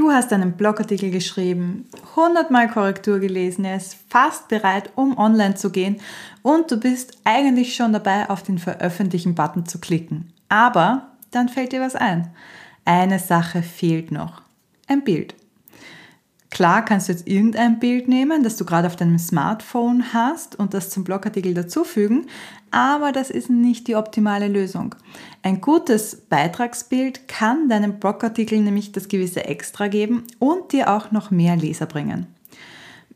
Du hast einen Blogartikel geschrieben, 100 Mal Korrektur gelesen, er ist fast bereit, um online zu gehen und du bist eigentlich schon dabei, auf den Veröffentlichen-Button zu klicken. Aber dann fällt dir was ein. Eine Sache fehlt noch. Ein Bild. Klar kannst du jetzt irgendein Bild nehmen, das du gerade auf deinem Smartphone hast und das zum Blogartikel dazufügen, aber das ist nicht die optimale Lösung. Ein gutes Beitragsbild kann deinem Blogartikel nämlich das gewisse Extra geben und dir auch noch mehr Leser bringen.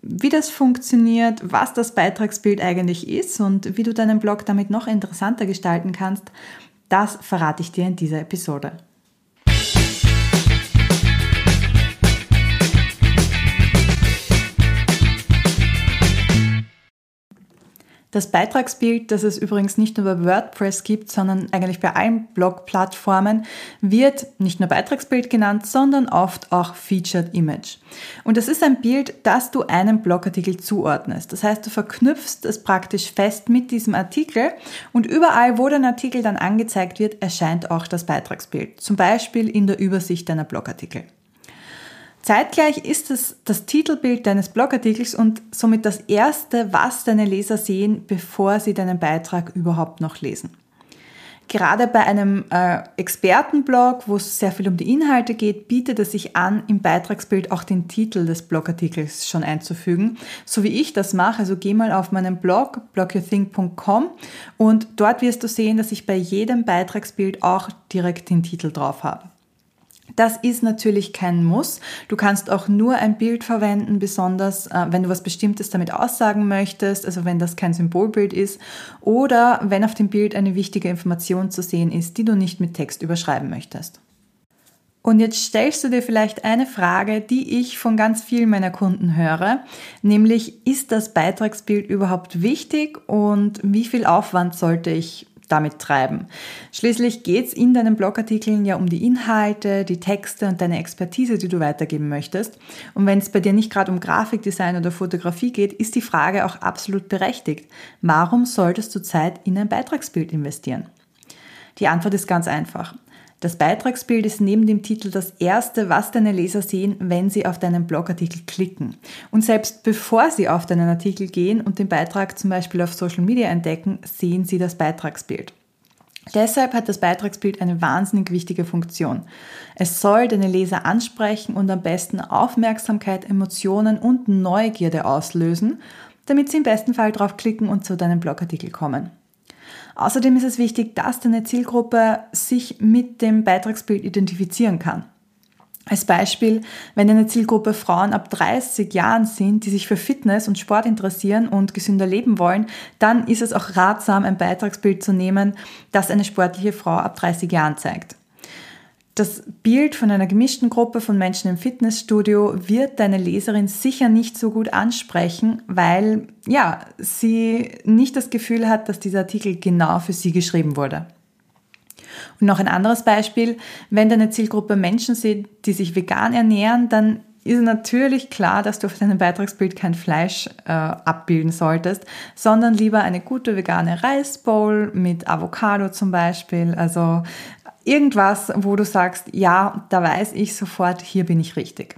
Wie das funktioniert, was das Beitragsbild eigentlich ist und wie du deinen Blog damit noch interessanter gestalten kannst, das verrate ich dir in dieser Episode. Das Beitragsbild, das es übrigens nicht nur bei WordPress gibt, sondern eigentlich bei allen Blog-Plattformen, wird nicht nur Beitragsbild genannt, sondern oft auch Featured Image. Und das ist ein Bild, das du einem Blogartikel zuordnest. Das heißt, du verknüpfst es praktisch fest mit diesem Artikel und überall, wo dein Artikel dann angezeigt wird, erscheint auch das Beitragsbild. Zum Beispiel in der Übersicht deiner Blogartikel. Zeitgleich ist es das Titelbild deines Blogartikels und somit das erste, was deine Leser sehen, bevor sie deinen Beitrag überhaupt noch lesen. Gerade bei einem äh, Expertenblog, wo es sehr viel um die Inhalte geht, bietet es sich an, im Beitragsbild auch den Titel des Blogartikels schon einzufügen, so wie ich das mache. Also geh mal auf meinen Blog, blogyourthink.com und dort wirst du sehen, dass ich bei jedem Beitragsbild auch direkt den Titel drauf habe. Das ist natürlich kein Muss. Du kannst auch nur ein Bild verwenden, besonders äh, wenn du was Bestimmtes damit aussagen möchtest, also wenn das kein Symbolbild ist oder wenn auf dem Bild eine wichtige Information zu sehen ist, die du nicht mit Text überschreiben möchtest. Und jetzt stellst du dir vielleicht eine Frage, die ich von ganz vielen meiner Kunden höre, nämlich ist das Beitragsbild überhaupt wichtig und wie viel Aufwand sollte ich damit treiben. Schließlich geht es in deinen Blogartikeln ja um die Inhalte, die Texte und deine Expertise, die du weitergeben möchtest. Und wenn es bei dir nicht gerade um Grafikdesign oder Fotografie geht, ist die Frage auch absolut berechtigt. Warum solltest du Zeit in ein Beitragsbild investieren? Die Antwort ist ganz einfach. Das Beitragsbild ist neben dem Titel das erste, was deine Leser sehen, wenn sie auf deinen Blogartikel klicken. Und selbst bevor sie auf deinen Artikel gehen und den Beitrag zum Beispiel auf Social Media entdecken, sehen sie das Beitragsbild. Deshalb hat das Beitragsbild eine wahnsinnig wichtige Funktion. Es soll deine Leser ansprechen und am besten Aufmerksamkeit, Emotionen und Neugierde auslösen, damit sie im besten Fall draufklicken und zu deinem Blogartikel kommen. Außerdem ist es wichtig, dass deine Zielgruppe sich mit dem Beitragsbild identifizieren kann. Als Beispiel, wenn deine Zielgruppe Frauen ab 30 Jahren sind, die sich für Fitness und Sport interessieren und gesünder leben wollen, dann ist es auch ratsam, ein Beitragsbild zu nehmen, das eine sportliche Frau ab 30 Jahren zeigt. Das Bild von einer gemischten Gruppe von Menschen im Fitnessstudio wird deine Leserin sicher nicht so gut ansprechen, weil ja, sie nicht das Gefühl hat, dass dieser Artikel genau für sie geschrieben wurde. Und noch ein anderes Beispiel, wenn deine Zielgruppe Menschen sind, die sich vegan ernähren, dann ist natürlich klar, dass du auf deinem Beitragsbild kein Fleisch äh, abbilden solltest, sondern lieber eine gute vegane Reisbowl mit Avocado zum Beispiel. Also irgendwas, wo du sagst, ja, da weiß ich sofort, hier bin ich richtig.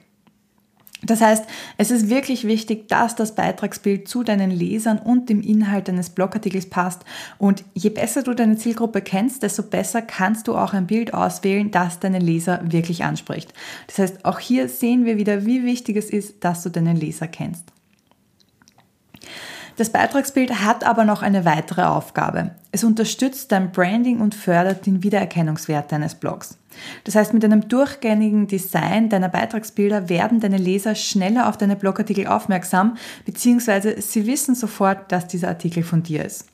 Das heißt, es ist wirklich wichtig, dass das Beitragsbild zu deinen Lesern und dem Inhalt deines Blogartikels passt. Und je besser du deine Zielgruppe kennst, desto besser kannst du auch ein Bild auswählen, das deine Leser wirklich anspricht. Das heißt, auch hier sehen wir wieder, wie wichtig es ist, dass du deinen Leser kennst. Das Beitragsbild hat aber noch eine weitere Aufgabe. Es unterstützt dein Branding und fördert den Wiedererkennungswert deines Blogs. Das heißt, mit einem durchgängigen Design deiner Beitragsbilder werden deine Leser schneller auf deine Blogartikel aufmerksam, beziehungsweise sie wissen sofort, dass dieser Artikel von dir ist.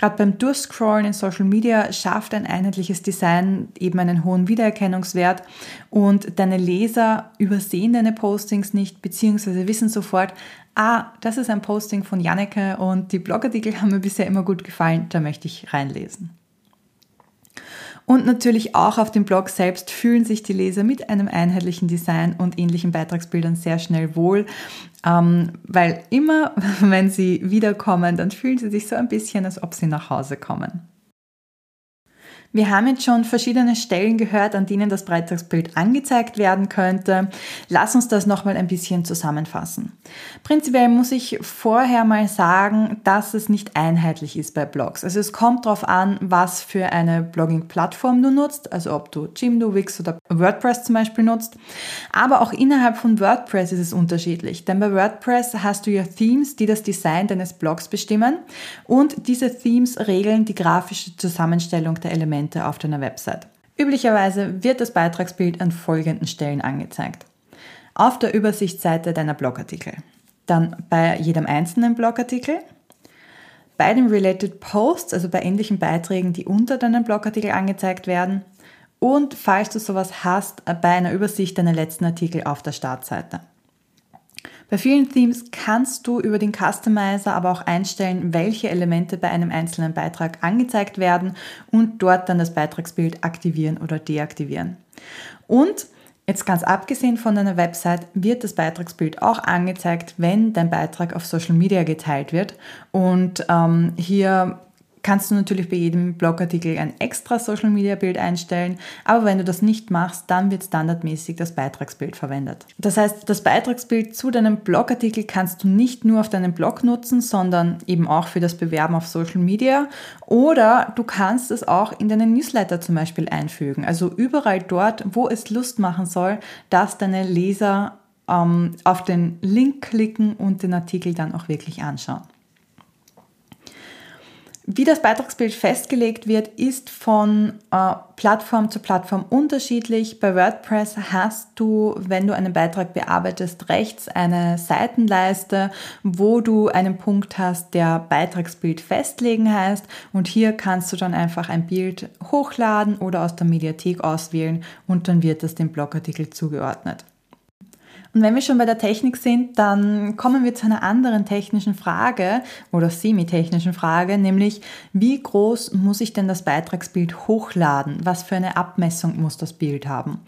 Gerade beim Durchscrollen in Social Media schafft ein einheitliches Design eben einen hohen Wiedererkennungswert und deine Leser übersehen deine Postings nicht, beziehungsweise wissen sofort, ah, das ist ein Posting von Janneke und die Blogartikel haben mir bisher immer gut gefallen, da möchte ich reinlesen. Und natürlich auch auf dem Blog selbst fühlen sich die Leser mit einem einheitlichen Design und ähnlichen Beitragsbildern sehr schnell wohl, ähm, weil immer, wenn sie wiederkommen, dann fühlen sie sich so ein bisschen, als ob sie nach Hause kommen. Wir haben jetzt schon verschiedene Stellen gehört, an denen das Beitragsbild angezeigt werden könnte. Lass uns das nochmal ein bisschen zusammenfassen. Prinzipiell muss ich vorher mal sagen, dass es nicht einheitlich ist bei Blogs. Also es kommt darauf an, was für eine Blogging-Plattform du nutzt, also ob du Jimdo, Wix oder WordPress zum Beispiel nutzt. Aber auch innerhalb von WordPress ist es unterschiedlich, denn bei WordPress hast du ja Themes, die das Design deines Blogs bestimmen und diese Themes regeln die grafische Zusammenstellung der Elemente Elemente auf deiner Website. Üblicherweise wird das Beitragsbild an folgenden Stellen angezeigt. Auf der Übersichtsseite deiner Blogartikel, dann bei jedem einzelnen Blogartikel, bei den Related Posts, also bei ähnlichen Beiträgen, die unter deinem Blogartikel angezeigt werden und falls du sowas hast, bei einer Übersicht deiner letzten Artikel auf der Startseite. Bei vielen Themes kannst du über den Customizer aber auch einstellen, welche Elemente bei einem einzelnen Beitrag angezeigt werden und dort dann das Beitragsbild aktivieren oder deaktivieren. Und Jetzt ganz abgesehen von deiner Website wird das Beitragsbild auch angezeigt, wenn dein Beitrag auf Social Media geteilt wird. Und ähm, hier kannst du natürlich bei jedem Blogartikel ein extra Social Media Bild einstellen, aber wenn du das nicht machst, dann wird standardmäßig das Beitragsbild verwendet. Das heißt, das Beitragsbild zu deinem Blogartikel kannst du nicht nur auf deinem Blog nutzen, sondern eben auch für das Bewerben auf Social Media oder du kannst es auch in deinen Newsletter zum Beispiel einfügen. Also überall dort, wo es Lust machen soll, dass deine Leser ähm, auf den Link klicken und den Artikel dann auch wirklich anschauen. Wie das Beitragsbild festgelegt wird, ist von äh, Plattform zu Plattform unterschiedlich. Bei WordPress hast du, wenn du einen Beitrag bearbeitest, rechts eine Seitenleiste, wo du einen Punkt hast, der Beitragsbild festlegen heißt. Und hier kannst du dann einfach ein Bild hochladen oder aus der Mediathek auswählen und dann wird das dem Blogartikel zugeordnet. Und wenn wir schon bei der Technik sind, dann kommen wir zu einer anderen technischen Frage oder semi-technischen Frage, nämlich wie groß muss ich denn das Beitragsbild hochladen? Was für eine Abmessung muss das Bild haben?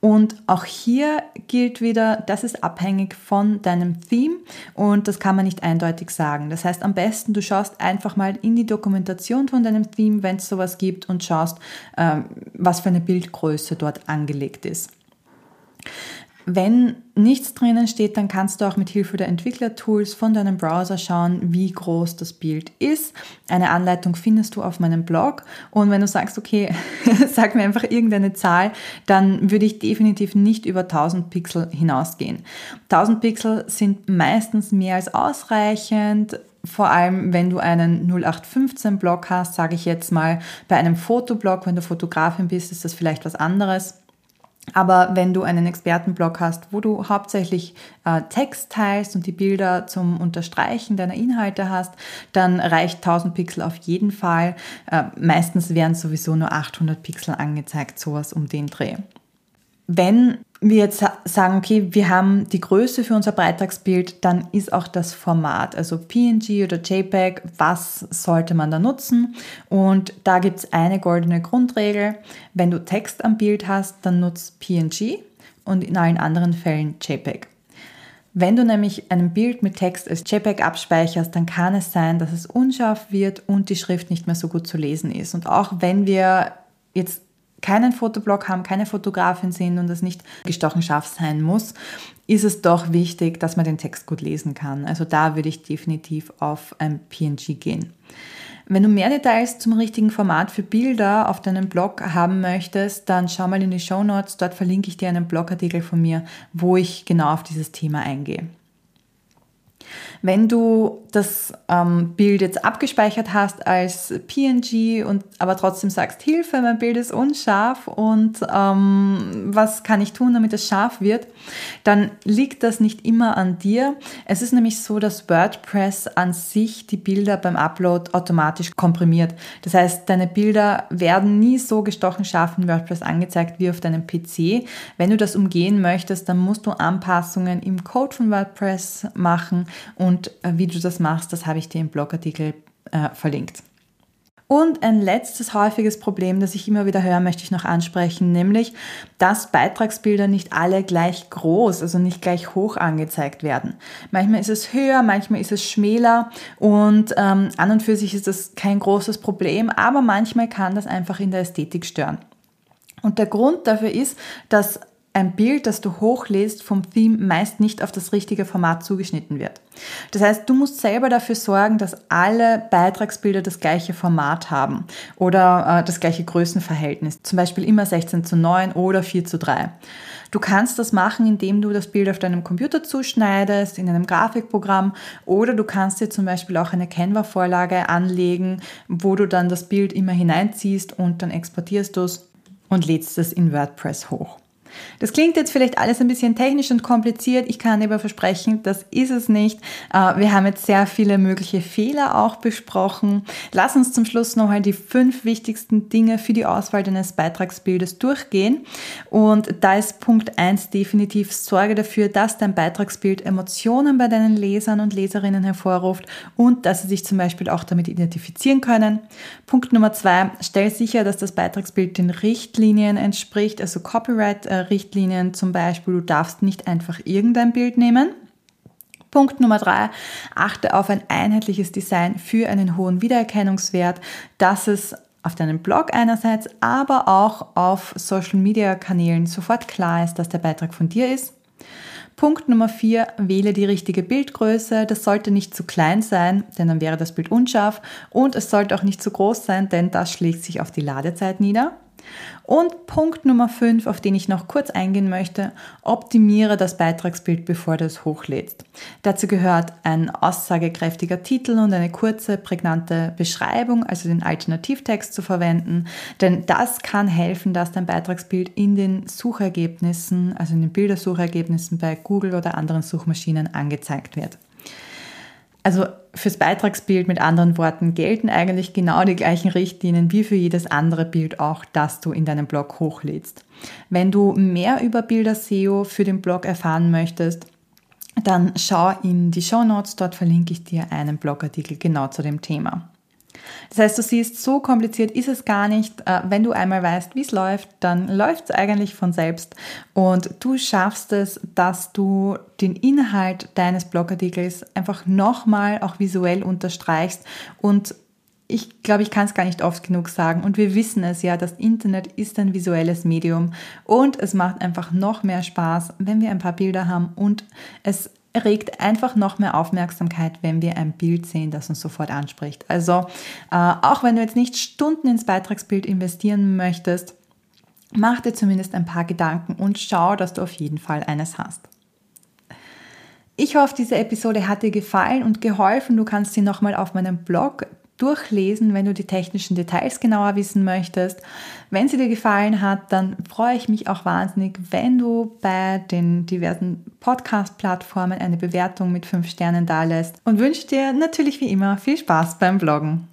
Und auch hier gilt wieder, das ist abhängig von deinem Theme und das kann man nicht eindeutig sagen. Das heißt, am besten du schaust einfach mal in die Dokumentation von deinem Theme, wenn es sowas gibt und schaust, ähm, was für eine Bildgröße dort angelegt ist. Wenn nichts drinnen steht, dann kannst du auch mit Hilfe der Entwicklertools von deinem Browser schauen, wie groß das Bild ist. Eine Anleitung findest du auf meinem Blog. Und wenn du sagst, okay, sag mir einfach irgendeine Zahl, dann würde ich definitiv nicht über 1000 Pixel hinausgehen. 1000 Pixel sind meistens mehr als ausreichend vor allem wenn du einen 0815 Blog hast, sage ich jetzt mal, bei einem Fotoblog, wenn du Fotografin bist, ist das vielleicht was anderes. Aber wenn du einen Expertenblog hast, wo du hauptsächlich äh, Text teilst und die Bilder zum Unterstreichen deiner Inhalte hast, dann reicht 1000 Pixel auf jeden Fall. Äh, meistens werden sowieso nur 800 Pixel angezeigt, sowas um den Dreh. Wenn wir jetzt sagen, okay, wir haben die Größe für unser Beitragsbild, dann ist auch das Format, also PNG oder JPEG, was sollte man da nutzen? Und da gibt es eine goldene Grundregel. Wenn du Text am Bild hast, dann nutzt PNG und in allen anderen Fällen JPEG. Wenn du nämlich ein Bild mit Text als JPEG abspeicherst, dann kann es sein, dass es unscharf wird und die Schrift nicht mehr so gut zu lesen ist. Und auch wenn wir jetzt keinen Fotoblog haben, keine Fotografin sind und es nicht gestochen scharf sein muss, ist es doch wichtig, dass man den Text gut lesen kann. Also da würde ich definitiv auf ein PNG gehen. Wenn du mehr Details zum richtigen Format für Bilder auf deinem Blog haben möchtest, dann schau mal in die Show Notes. Dort verlinke ich dir einen Blogartikel von mir, wo ich genau auf dieses Thema eingehe. Wenn du das ähm, Bild jetzt abgespeichert hast als PNG und aber trotzdem sagst, Hilfe, mein Bild ist unscharf und ähm, was kann ich tun, damit es scharf wird, dann liegt das nicht immer an dir. Es ist nämlich so, dass WordPress an sich die Bilder beim Upload automatisch komprimiert. Das heißt, deine Bilder werden nie so gestochen scharf in WordPress angezeigt wie auf deinem PC. Wenn du das umgehen möchtest, dann musst du Anpassungen im Code von WordPress machen und äh, wie du das machst, das habe ich dir im Blogartikel äh, verlinkt. Und ein letztes häufiges Problem, das ich immer wieder höre, möchte ich noch ansprechen, nämlich, dass Beitragsbilder nicht alle gleich groß, also nicht gleich hoch angezeigt werden. Manchmal ist es höher, manchmal ist es schmäler und ähm, an und für sich ist das kein großes Problem, aber manchmal kann das einfach in der Ästhetik stören. Und der Grund dafür ist, dass ein Bild, das du hochlädst vom Theme, meist nicht auf das richtige Format zugeschnitten wird. Das heißt, du musst selber dafür sorgen, dass alle Beitragsbilder das gleiche Format haben oder äh, das gleiche Größenverhältnis, zum Beispiel immer 16 zu 9 oder 4 zu 3. Du kannst das machen, indem du das Bild auf deinem Computer zuschneidest, in einem Grafikprogramm oder du kannst dir zum Beispiel auch eine Canva-Vorlage anlegen, wo du dann das Bild immer hineinziehst und dann exportierst du es und lädst es in WordPress hoch. Das klingt jetzt vielleicht alles ein bisschen technisch und kompliziert. Ich kann aber versprechen, das ist es nicht. Äh, wir haben jetzt sehr viele mögliche Fehler auch besprochen. Lass uns zum Schluss noch einmal die fünf wichtigsten Dinge für die Auswahl deines Beitragsbildes durchgehen. Und da ist Punkt eins definitiv Sorge dafür, dass dein Beitragsbild Emotionen bei deinen Lesern und Leserinnen hervorruft und dass sie sich zum Beispiel auch damit identifizieren können. Punkt Nummer zwei, stell sicher, dass das Beitragsbild den Richtlinien entspricht, also Copyright äh, Richtlinien zum Beispiel, du darfst nicht einfach irgendein Bild nehmen. Punkt Nummer drei, achte auf ein einheitliches Design für einen hohen Wiedererkennungswert, dass es auf deinem Blog einerseits, aber auch auf Social Media Kanälen sofort klar ist, dass der Beitrag von dir ist. Punkt Nummer vier, wähle die richtige Bildgröße. Das sollte nicht zu klein sein, denn dann wäre das Bild unscharf. Und es sollte auch nicht zu groß sein, denn das schlägt sich auf die Ladezeit nieder. Und Punkt Nummer 5, auf den ich noch kurz eingehen möchte, optimiere das Beitragsbild, bevor du es hochlädst. Dazu gehört ein aussagekräftiger Titel und eine kurze, prägnante Beschreibung, also den Alternativtext zu verwenden, denn das kann helfen, dass dein Beitragsbild in den Suchergebnissen, also in den Bildersuchergebnissen bei Google oder anderen Suchmaschinen angezeigt wird. Also fürs Beitragsbild mit anderen Worten gelten eigentlich genau die gleichen Richtlinien wie für jedes andere Bild auch, das du in deinem Blog hochlädst. Wenn du mehr über Bilder SEO für den Blog erfahren möchtest, dann schau in die Show Notes, dort verlinke ich dir einen Blogartikel genau zu dem Thema. Das heißt, du siehst, so kompliziert ist es gar nicht. Äh, wenn du einmal weißt, wie es läuft, dann läuft es eigentlich von selbst und du schaffst es, dass du den Inhalt deines Blogartikels einfach nochmal auch visuell unterstreichst und ich glaube, ich kann es gar nicht oft genug sagen. Und wir wissen es ja, das Internet ist ein visuelles Medium und es macht einfach noch mehr Spaß, wenn wir ein paar Bilder haben und es erregt einfach noch mehr Aufmerksamkeit, wenn wir ein Bild sehen, das uns sofort anspricht. Also äh, auch wenn du jetzt nicht Stunden ins Beitragsbild investieren möchtest, mach dir zumindest ein paar Gedanken und schau, dass du auf jeden Fall eines hast. Ich hoffe, diese Episode hat dir gefallen und geholfen. Du kannst sie nochmal auf meinem Blog durchlesen, wenn du die technischen Details genauer wissen möchtest. Wenn sie dir gefallen hat, dann freue ich mich auch wahnsinnig, wenn du bei den diversen Podcast-Plattformen eine Bewertung mit fünf Sternen dalässt und wünsche dir natürlich wie immer viel Spaß beim Bloggen.